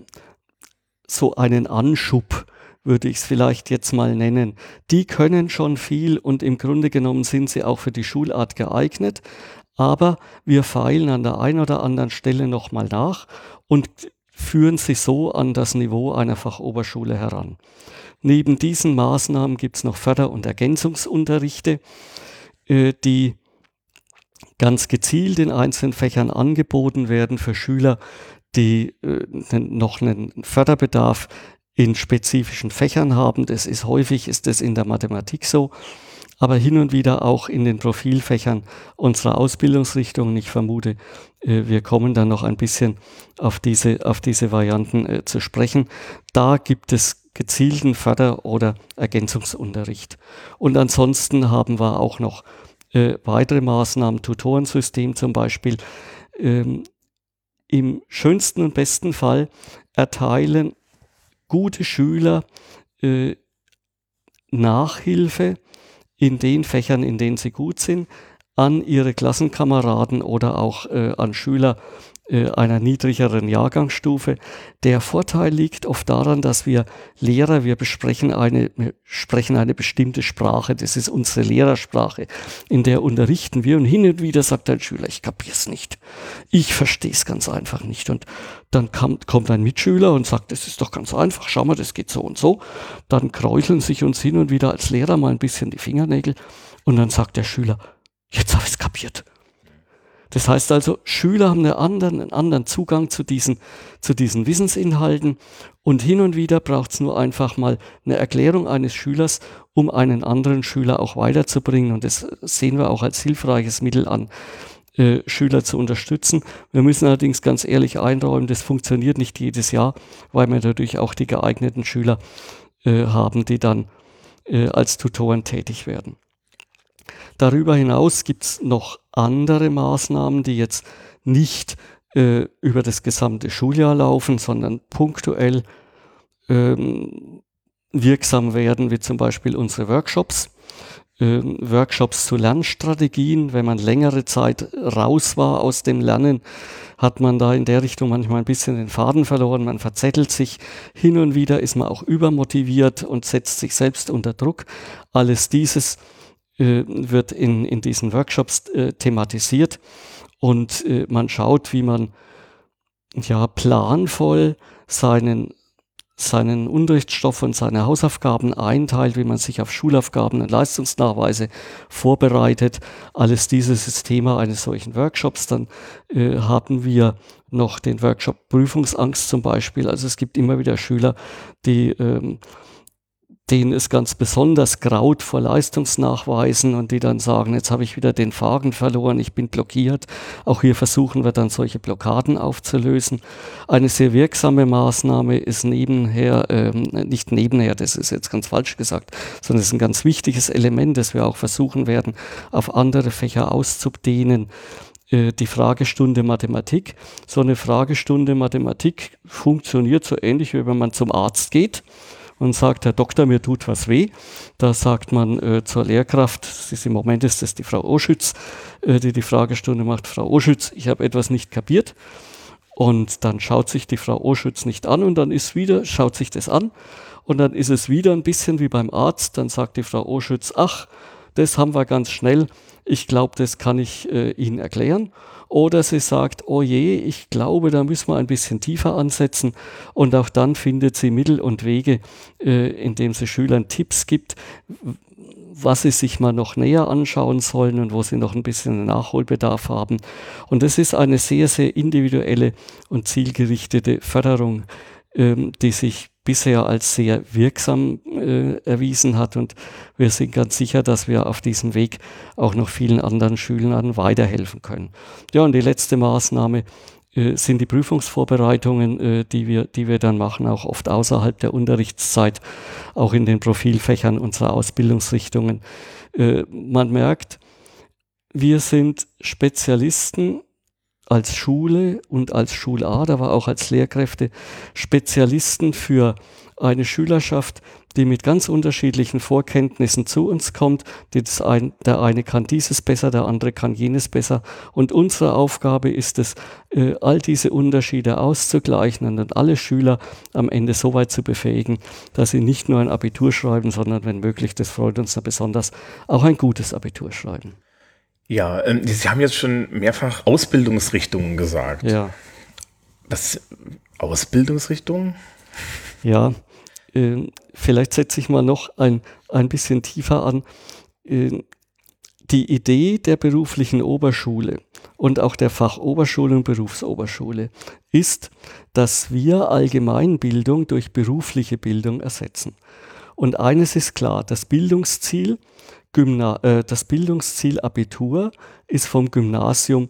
so einen Anschub würde ich es vielleicht jetzt mal nennen. Die können schon viel und im Grunde genommen sind sie auch für die Schulart geeignet. Aber wir feilen an der einen oder anderen Stelle nochmal nach und führen sie so an das Niveau einer Fachoberschule heran. Neben diesen Maßnahmen gibt es noch Förder- und Ergänzungsunterrichte, äh, die ganz gezielt in einzelnen Fächern angeboten werden für Schüler, die äh, noch einen Förderbedarf in spezifischen Fächern haben. Das ist häufig, ist es in der Mathematik so, aber hin und wieder auch in den Profilfächern unserer Ausbildungsrichtung. Ich vermute, äh, wir kommen dann noch ein bisschen auf diese, auf diese Varianten äh, zu sprechen. Da gibt es gezielten Förder- oder Ergänzungsunterricht. Und ansonsten haben wir auch noch äh, weitere Maßnahmen, Tutorensystem zum Beispiel. Ähm, Im schönsten und besten Fall erteilen gute Schüler äh, Nachhilfe in den Fächern, in denen sie gut sind, an ihre Klassenkameraden oder auch äh, an Schüler einer niedrigeren Jahrgangsstufe. Der Vorteil liegt oft daran, dass wir Lehrer, wir besprechen eine, wir sprechen eine bestimmte Sprache, das ist unsere Lehrersprache, in der unterrichten wir und hin und wieder sagt ein Schüler, ich kapier's nicht. Ich verstehe es ganz einfach nicht. Und dann kommt, kommt ein Mitschüler und sagt, das ist doch ganz einfach, schau mal, das geht so und so. Dann kräuseln sich uns hin und wieder als Lehrer mal ein bisschen die Fingernägel und dann sagt der Schüler, jetzt habe ich es kapiert. Das heißt also, Schüler haben einen anderen, einen anderen Zugang zu diesen, zu diesen Wissensinhalten und hin und wieder braucht es nur einfach mal eine Erklärung eines Schülers, um einen anderen Schüler auch weiterzubringen. Und das sehen wir auch als hilfreiches Mittel an, äh, Schüler zu unterstützen. Wir müssen allerdings ganz ehrlich einräumen, das funktioniert nicht jedes Jahr, weil wir dadurch auch die geeigneten Schüler äh, haben, die dann äh, als Tutoren tätig werden. Darüber hinaus gibt es noch andere Maßnahmen, die jetzt nicht äh, über das gesamte Schuljahr laufen, sondern punktuell ähm, wirksam werden, wie zum Beispiel unsere Workshops. Ähm, Workshops zu Lernstrategien. Wenn man längere Zeit raus war aus dem Lernen, hat man da in der Richtung manchmal ein bisschen den Faden verloren. Man verzettelt sich. Hin und wieder ist man auch übermotiviert und setzt sich selbst unter Druck. Alles dieses wird in, in diesen Workshops äh, thematisiert und äh, man schaut, wie man ja planvoll seinen seinen Unterrichtsstoff und seine Hausaufgaben einteilt, wie man sich auf Schulaufgaben und Leistungsnachweise vorbereitet. Alles dieses ist Thema eines solchen Workshops. Dann äh, haben wir noch den Workshop Prüfungsangst zum Beispiel. Also es gibt immer wieder Schüler, die ähm, denen es ganz besonders graut vor Leistungsnachweisen und die dann sagen, jetzt habe ich wieder den Faden verloren, ich bin blockiert. Auch hier versuchen wir dann solche Blockaden aufzulösen. Eine sehr wirksame Maßnahme ist nebenher, ähm, nicht nebenher, das ist jetzt ganz falsch gesagt, sondern es ist ein ganz wichtiges Element, das wir auch versuchen werden, auf andere Fächer auszudehnen äh, die Fragestunde Mathematik. So eine Fragestunde Mathematik funktioniert so ähnlich, wie wenn man zum Arzt geht und sagt, Herr Doktor, mir tut was weh. Da sagt man äh, zur Lehrkraft, ist, im Moment ist das die Frau Oschütz, äh, die die Fragestunde macht, Frau Oschütz, ich habe etwas nicht kapiert. Und dann schaut sich die Frau Oschütz nicht an und dann ist wieder, schaut sich das an und dann ist es wieder ein bisschen wie beim Arzt. Dann sagt die Frau Oschütz, ach, das haben wir ganz schnell. Ich glaube, das kann ich äh, Ihnen erklären. Oder sie sagt, oh je, ich glaube, da müssen wir ein bisschen tiefer ansetzen. Und auch dann findet sie Mittel und Wege, äh, indem sie Schülern Tipps gibt, was sie sich mal noch näher anschauen sollen und wo sie noch ein bisschen Nachholbedarf haben. Und das ist eine sehr, sehr individuelle und zielgerichtete Förderung, ähm, die sich bisher als sehr wirksam äh, erwiesen hat. Und wir sind ganz sicher, dass wir auf diesem Weg auch noch vielen anderen Schülern weiterhelfen können. Ja, und die letzte Maßnahme äh, sind die Prüfungsvorbereitungen, äh, die, wir, die wir dann machen, auch oft außerhalb der Unterrichtszeit, auch in den Profilfächern unserer Ausbildungsrichtungen. Äh, man merkt, wir sind Spezialisten als Schule und als Schulart, aber auch als Lehrkräfte Spezialisten für eine Schülerschaft, die mit ganz unterschiedlichen Vorkenntnissen zu uns kommt. Ein, der eine kann dieses besser, der andere kann jenes besser. Und unsere Aufgabe ist es, äh, all diese Unterschiede auszugleichen und alle Schüler am Ende so weit zu befähigen, dass sie nicht nur ein Abitur schreiben, sondern wenn möglich, das freut uns ja besonders, auch ein gutes Abitur schreiben. Ja, ähm, Sie haben jetzt schon mehrfach Ausbildungsrichtungen gesagt. Ja. Was Ausbildungsrichtungen? Ja, äh, vielleicht setze ich mal noch ein, ein bisschen tiefer an. Äh, die Idee der beruflichen Oberschule und auch der Fachoberschule und Berufsoberschule ist, dass wir Allgemeinbildung durch berufliche Bildung ersetzen. Und eines ist klar, das Bildungsziel Gymna äh, das Bildungsziel Abitur ist vom Gymnasium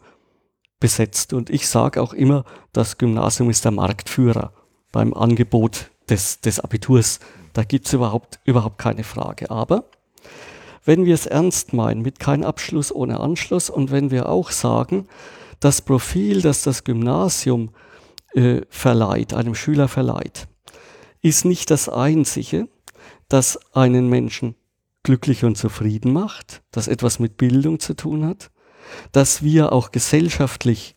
besetzt. Und ich sage auch immer, das Gymnasium ist der Marktführer beim Angebot des, des Abiturs. Da gibt es überhaupt, überhaupt keine Frage. Aber wenn wir es ernst meinen, mit kein Abschluss ohne Anschluss und wenn wir auch sagen, das Profil, das das Gymnasium äh, verleiht, einem Schüler verleiht, ist nicht das einzige, das einen Menschen glücklich und zufrieden macht, das etwas mit Bildung zu tun hat, dass wir auch gesellschaftlich,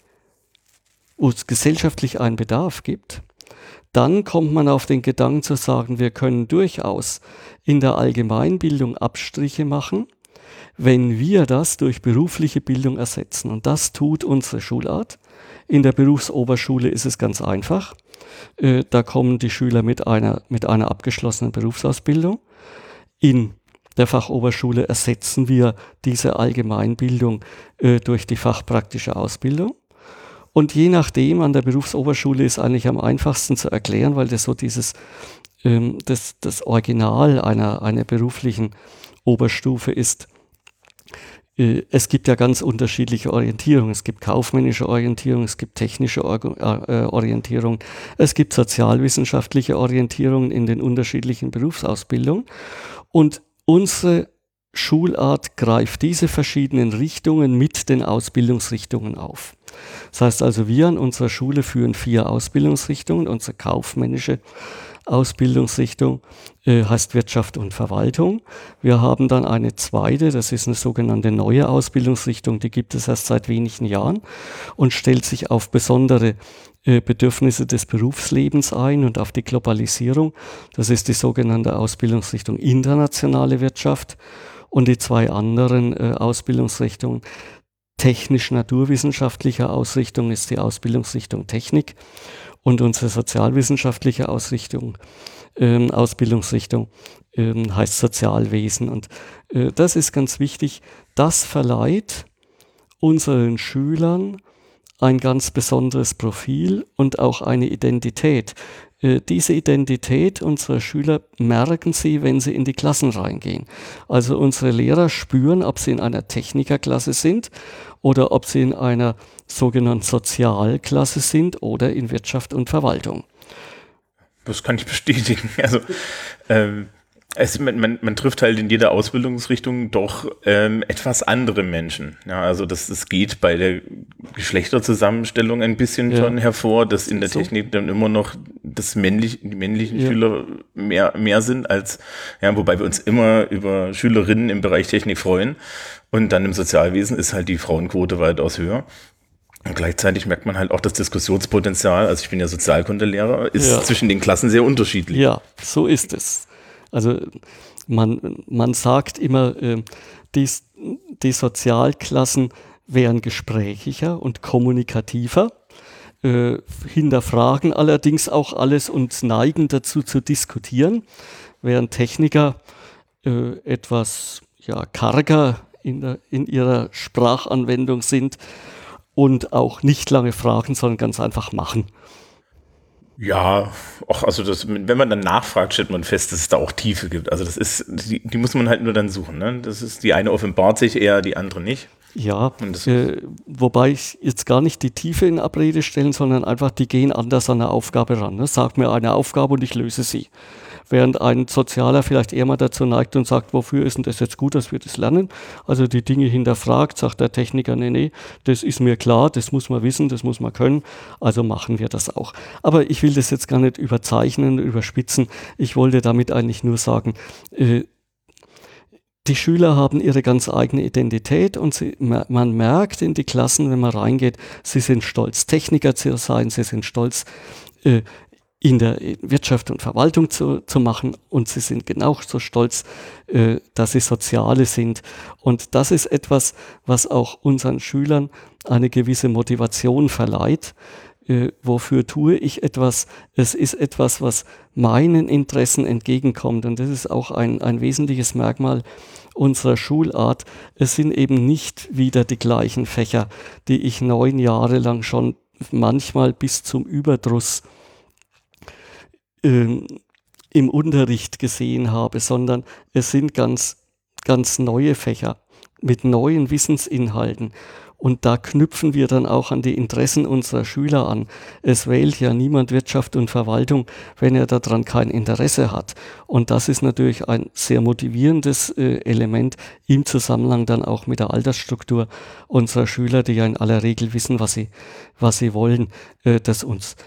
es gesellschaftlich einen Bedarf gibt, dann kommt man auf den Gedanken zu sagen, wir können durchaus in der Allgemeinbildung Abstriche machen, wenn wir das durch berufliche Bildung ersetzen. Und das tut unsere Schulart. In der Berufsoberschule ist es ganz einfach. Äh, da kommen die Schüler mit einer, mit einer abgeschlossenen Berufsausbildung. In der Fachoberschule ersetzen wir diese Allgemeinbildung äh, durch die fachpraktische Ausbildung. Und je nachdem, an der Berufsoberschule ist eigentlich am einfachsten zu erklären, weil das so dieses, ähm, das, das Original einer, einer beruflichen Oberstufe ist. Äh, es gibt ja ganz unterschiedliche Orientierungen. Es gibt kaufmännische Orientierung, es gibt technische äh, Orientierung, es gibt sozialwissenschaftliche Orientierungen in den unterschiedlichen Berufsausbildungen. Und Unsere Schulart greift diese verschiedenen Richtungen mit den Ausbildungsrichtungen auf. Das heißt also, wir an unserer Schule führen vier Ausbildungsrichtungen. Unsere kaufmännische Ausbildungsrichtung äh, heißt Wirtschaft und Verwaltung. Wir haben dann eine zweite, das ist eine sogenannte neue Ausbildungsrichtung, die gibt es erst seit wenigen Jahren und stellt sich auf besondere Bedürfnisse des Berufslebens ein und auf die Globalisierung. Das ist die sogenannte Ausbildungsrichtung internationale Wirtschaft und die zwei anderen äh, Ausbildungsrichtungen technisch-naturwissenschaftlicher Ausrichtung ist die Ausbildungsrichtung Technik und unsere sozialwissenschaftliche Ausrichtung, äh, Ausbildungsrichtung äh, heißt Sozialwesen. Und äh, das ist ganz wichtig. Das verleiht unseren Schülern ein ganz besonderes Profil und auch eine Identität. Äh, diese Identität unserer Schüler merken sie, wenn sie in die Klassen reingehen. Also unsere Lehrer spüren, ob sie in einer Technikerklasse sind oder ob sie in einer sogenannten Sozialklasse sind oder in Wirtschaft und Verwaltung. Das kann ich bestätigen. Also ähm, es, man, man, man trifft halt in jeder Ausbildungsrichtung doch ähm, etwas andere Menschen. Ja, also das, das geht bei der Geschlechterzusammenstellung ein bisschen ja. schon hervor, dass in der so. Technik dann immer noch das männlich, die männlichen ja. Schüler mehr, mehr sind als, ja, wobei wir uns immer über Schülerinnen im Bereich Technik freuen. Und dann im Sozialwesen ist halt die Frauenquote weitaus höher. Und gleichzeitig merkt man halt auch das Diskussionspotenzial, also ich bin ja Sozialkundelehrer, ist ja. zwischen den Klassen sehr unterschiedlich. Ja, so ist es. Also man, man sagt immer, äh, die, die Sozialklassen wären gesprächiger und kommunikativer, äh, hinterfragen allerdings auch alles und neigen dazu zu diskutieren, während Techniker äh, etwas ja, karger in, der, in ihrer Sprachanwendung sind und auch nicht lange fragen, sondern ganz einfach machen. Ja, auch also das, wenn man dann nachfragt, stellt man fest, dass es da auch Tiefe gibt. Also das ist, die, die muss man halt nur dann suchen. Ne? Das ist die eine offenbart sich eher, die andere nicht. Ja, äh, wobei ich jetzt gar nicht die Tiefe in Abrede stellen, sondern einfach, die gehen anders an eine Aufgabe ran. Ne? Sag mir eine Aufgabe und ich löse sie während ein Sozialer vielleicht eher mal dazu neigt und sagt, wofür ist denn das jetzt gut, dass wir das lernen? Also die Dinge hinterfragt, sagt der Techniker, nee, nee, das ist mir klar, das muss man wissen, das muss man können, also machen wir das auch. Aber ich will das jetzt gar nicht überzeichnen, überspitzen. Ich wollte damit eigentlich nur sagen, äh, die Schüler haben ihre ganz eigene Identität und sie, man merkt in die Klassen, wenn man reingeht, sie sind stolz, Techniker zu sein, sie sind stolz, äh, in der Wirtschaft und Verwaltung zu, zu machen und sie sind genau so stolz, äh, dass sie Soziale sind. Und das ist etwas, was auch unseren Schülern eine gewisse Motivation verleiht. Äh, wofür tue ich etwas? Es ist etwas, was meinen Interessen entgegenkommt. Und das ist auch ein, ein wesentliches Merkmal unserer Schulart. Es sind eben nicht wieder die gleichen Fächer, die ich neun Jahre lang schon manchmal bis zum Überdruss im Unterricht gesehen habe, sondern es sind ganz, ganz neue Fächer mit neuen Wissensinhalten. Und da knüpfen wir dann auch an die Interessen unserer Schüler an. Es wählt ja niemand Wirtschaft und Verwaltung, wenn er daran kein Interesse hat. Und das ist natürlich ein sehr motivierendes äh, Element im Zusammenhang dann auch mit der Altersstruktur unserer Schüler, die ja in aller Regel wissen, was sie, was sie wollen, äh, dass uns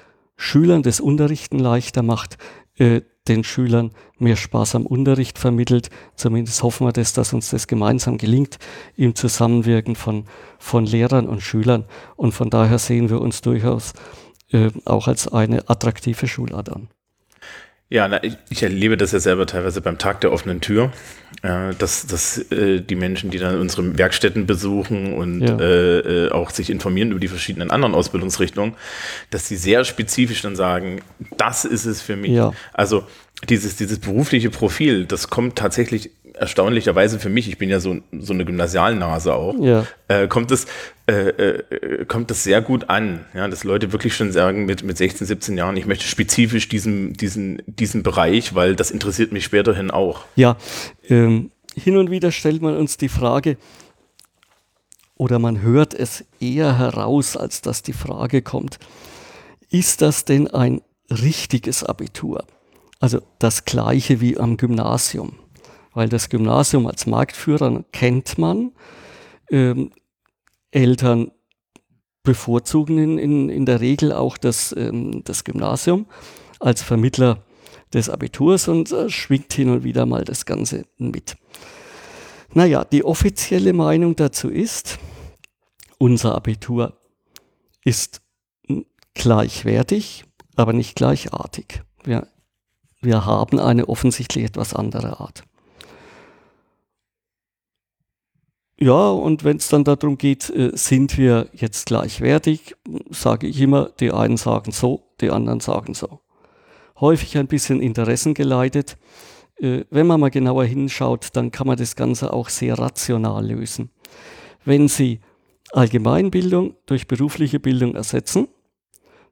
Schülern das Unterrichten leichter macht, äh, den Schülern mehr Spaß am Unterricht vermittelt. Zumindest hoffen wir das, dass uns das gemeinsam gelingt im Zusammenwirken von, von Lehrern und Schülern. Und von daher sehen wir uns durchaus äh, auch als eine attraktive Schulart an. Ja, na, ich, ich, erlebe das ja selber teilweise beim Tag der offenen Tür, äh, dass, dass äh, die Menschen, die dann unsere Werkstätten besuchen und ja. äh, äh auch sich informieren über die verschiedenen anderen Ausbildungsrichtungen, dass sie sehr spezifisch dann sagen, das ist es für mich. Ja. Also dieses, dieses berufliche Profil, das kommt tatsächlich erstaunlicherweise für mich, ich bin ja so, so eine Gymnasialnase auch, ja. äh, kommt es äh, äh, kommt es sehr gut an, ja, dass Leute wirklich schon sagen mit, mit 16, 17 Jahren, ich möchte spezifisch diesen, diesen, diesen Bereich, weil das interessiert mich späterhin auch. Ja, ähm, hin und wieder stellt man uns die Frage, oder man hört es eher heraus, als dass die Frage kommt, ist das denn ein richtiges Abitur? Also das gleiche wie am Gymnasium weil das Gymnasium als Marktführer kennt man. Ähm, Eltern bevorzugen in, in, in der Regel auch das, ähm, das Gymnasium als Vermittler des Abiturs und äh, schwingt hin und wieder mal das Ganze mit. Naja, die offizielle Meinung dazu ist, unser Abitur ist gleichwertig, aber nicht gleichartig. Wir, wir haben eine offensichtlich etwas andere Art. Ja, und wenn es dann darum geht, äh, sind wir jetzt gleichwertig, sage ich immer, die einen sagen so, die anderen sagen so. Häufig ein bisschen interessengeleitet. Äh, wenn man mal genauer hinschaut, dann kann man das Ganze auch sehr rational lösen. Wenn Sie Allgemeinbildung durch berufliche Bildung ersetzen,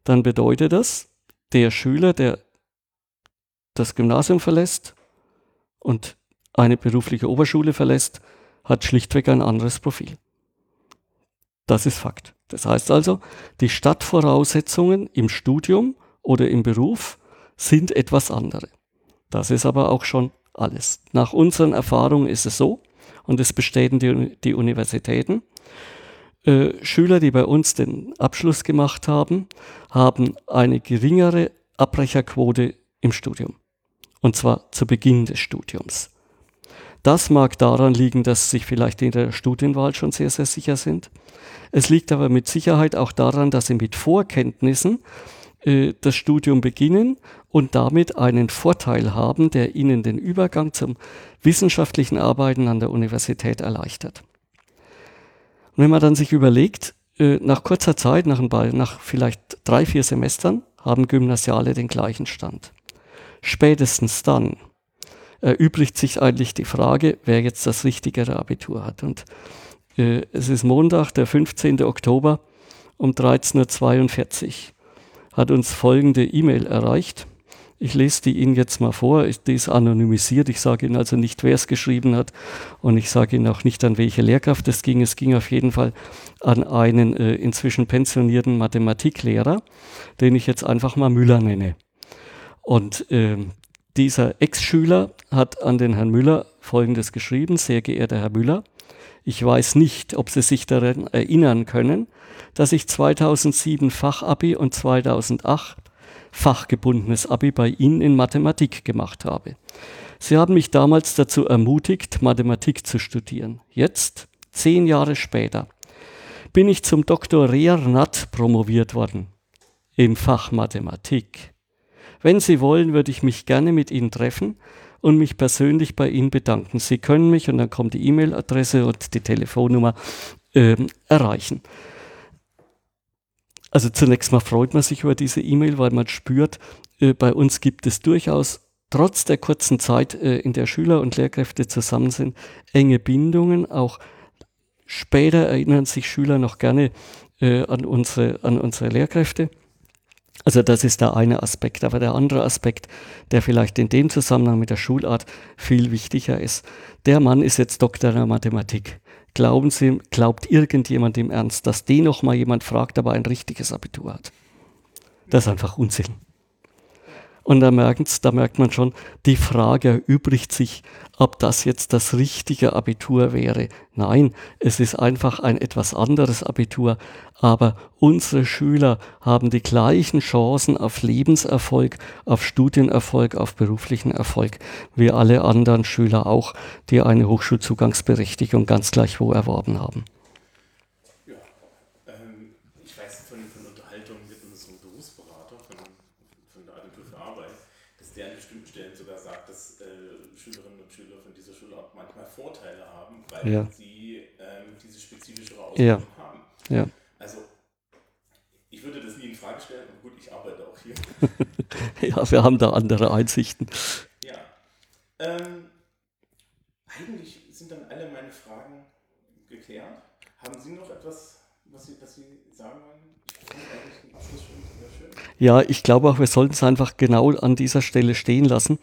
dann bedeutet das, der Schüler, der das Gymnasium verlässt und eine berufliche Oberschule verlässt, hat schlichtweg ein anderes Profil. Das ist Fakt. Das heißt also, die Stadtvoraussetzungen im Studium oder im Beruf sind etwas andere. Das ist aber auch schon alles. Nach unseren Erfahrungen ist es so, und es bestätigen die, die Universitäten, äh, Schüler, die bei uns den Abschluss gemacht haben, haben eine geringere Abbrecherquote im Studium. Und zwar zu Beginn des Studiums. Das mag daran liegen, dass sie sich vielleicht in der Studienwahl schon sehr, sehr sicher sind. Es liegt aber mit Sicherheit auch daran, dass sie mit Vorkenntnissen äh, das Studium beginnen und damit einen Vorteil haben, der ihnen den Übergang zum wissenschaftlichen Arbeiten an der Universität erleichtert. Und wenn man dann sich überlegt, äh, nach kurzer Zeit, nach, ein, nach vielleicht drei, vier Semestern, haben Gymnasiale den gleichen Stand. Spätestens dann erübrigt sich eigentlich die Frage, wer jetzt das richtigere Abitur hat. Und äh, es ist Montag, der 15. Oktober um 13.42 Uhr hat uns folgende E-Mail erreicht. Ich lese die Ihnen jetzt mal vor. Die ist anonymisiert. Ich sage Ihnen also nicht, wer es geschrieben hat. Und ich sage Ihnen auch nicht, an welche Lehrkraft es ging. Es ging auf jeden Fall an einen äh, inzwischen pensionierten Mathematiklehrer, den ich jetzt einfach mal Müller nenne. Und äh, dieser Ex-Schüler hat an den Herrn Müller Folgendes geschrieben. Sehr geehrter Herr Müller, ich weiß nicht, ob Sie sich daran erinnern können, dass ich 2007 Fachabi und 2008 fachgebundenes Abi bei Ihnen in Mathematik gemacht habe. Sie haben mich damals dazu ermutigt, Mathematik zu studieren. Jetzt, zehn Jahre später, bin ich zum Dr. Rearnat promoviert worden im Fach Mathematik. Wenn Sie wollen, würde ich mich gerne mit Ihnen treffen und mich persönlich bei Ihnen bedanken. Sie können mich, und dann kommt die E-Mail-Adresse und die Telefonnummer, äh, erreichen. Also zunächst mal freut man sich über diese E-Mail, weil man spürt, äh, bei uns gibt es durchaus trotz der kurzen Zeit, äh, in der Schüler und Lehrkräfte zusammen sind, enge Bindungen. Auch später erinnern sich Schüler noch gerne äh, an, unsere, an unsere Lehrkräfte. Also das ist der eine Aspekt. Aber der andere Aspekt, der vielleicht in dem Zusammenhang mit der Schulart viel wichtiger ist, der Mann ist jetzt Doktor der Mathematik. Glauben Sie, glaubt irgendjemand im Ernst, dass den noch mal jemand fragt, aber ein richtiges Abitur hat? Das ist einfach Unsinn. Und da, da merkt man schon, die Frage erübrigt sich, ob das jetzt das richtige Abitur wäre. Nein, es ist einfach ein etwas anderes Abitur. Aber unsere Schüler haben die gleichen Chancen auf Lebenserfolg, auf Studienerfolg, auf beruflichen Erfolg, wie alle anderen Schüler auch, die eine Hochschulzugangsberechtigung ganz gleich wo erworben haben. Ja. sie ähm, diese spezifische Ausbildung ja. haben. Ja. Also, ich würde das nie in Frage stellen, aber gut, ich arbeite auch hier. ja, wir haben da andere Einsichten. Ja. Ähm, eigentlich sind dann alle meine Fragen geklärt. Haben Sie noch etwas, was Sie, was Sie sagen wollen? Ja, ich glaube auch, wir sollten es einfach genau an dieser Stelle stehen lassen,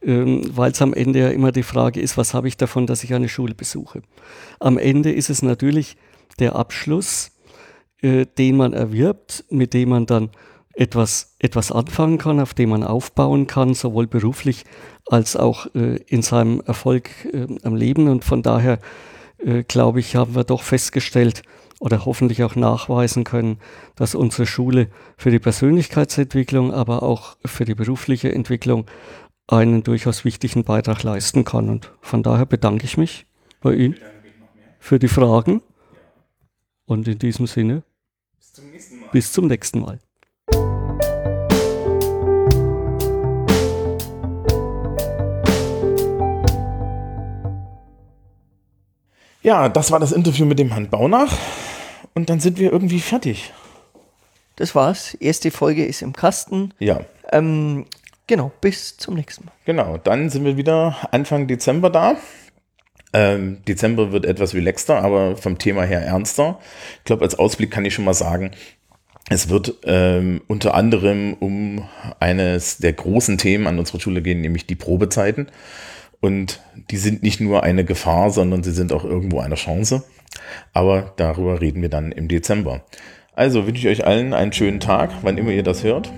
ähm, weil es am Ende ja immer die Frage ist, was habe ich davon, dass ich eine Schule besuche. Am Ende ist es natürlich der Abschluss, äh, den man erwirbt, mit dem man dann etwas, etwas anfangen kann, auf dem man aufbauen kann, sowohl beruflich als auch äh, in seinem Erfolg äh, am Leben. Und von daher, äh, glaube ich, haben wir doch festgestellt, oder hoffentlich auch nachweisen können, dass unsere Schule für die Persönlichkeitsentwicklung, aber auch für die berufliche Entwicklung einen durchaus wichtigen Beitrag leisten kann. Und von daher bedanke ich mich bei Ihnen für die Fragen. Und in diesem Sinne, bis zum nächsten Mal. Bis zum nächsten Mal. Ja, das war das Interview mit dem Herrn Baunach. Und dann sind wir irgendwie fertig. Das war's. Erste Folge ist im Kasten. Ja. Ähm, genau, bis zum nächsten Mal. Genau, dann sind wir wieder Anfang Dezember da. Ähm, Dezember wird etwas relaxter, aber vom Thema her ernster. Ich glaube, als Ausblick kann ich schon mal sagen, Es wird ähm, unter anderem um eines der großen Themen an unserer Schule gehen, nämlich die Probezeiten. Und die sind nicht nur eine Gefahr, sondern sie sind auch irgendwo eine Chance. Aber darüber reden wir dann im Dezember. Also wünsche ich euch allen einen schönen Tag, wann immer ihr das hört.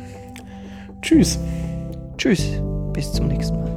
Tschüss. Tschüss, bis zum nächsten Mal.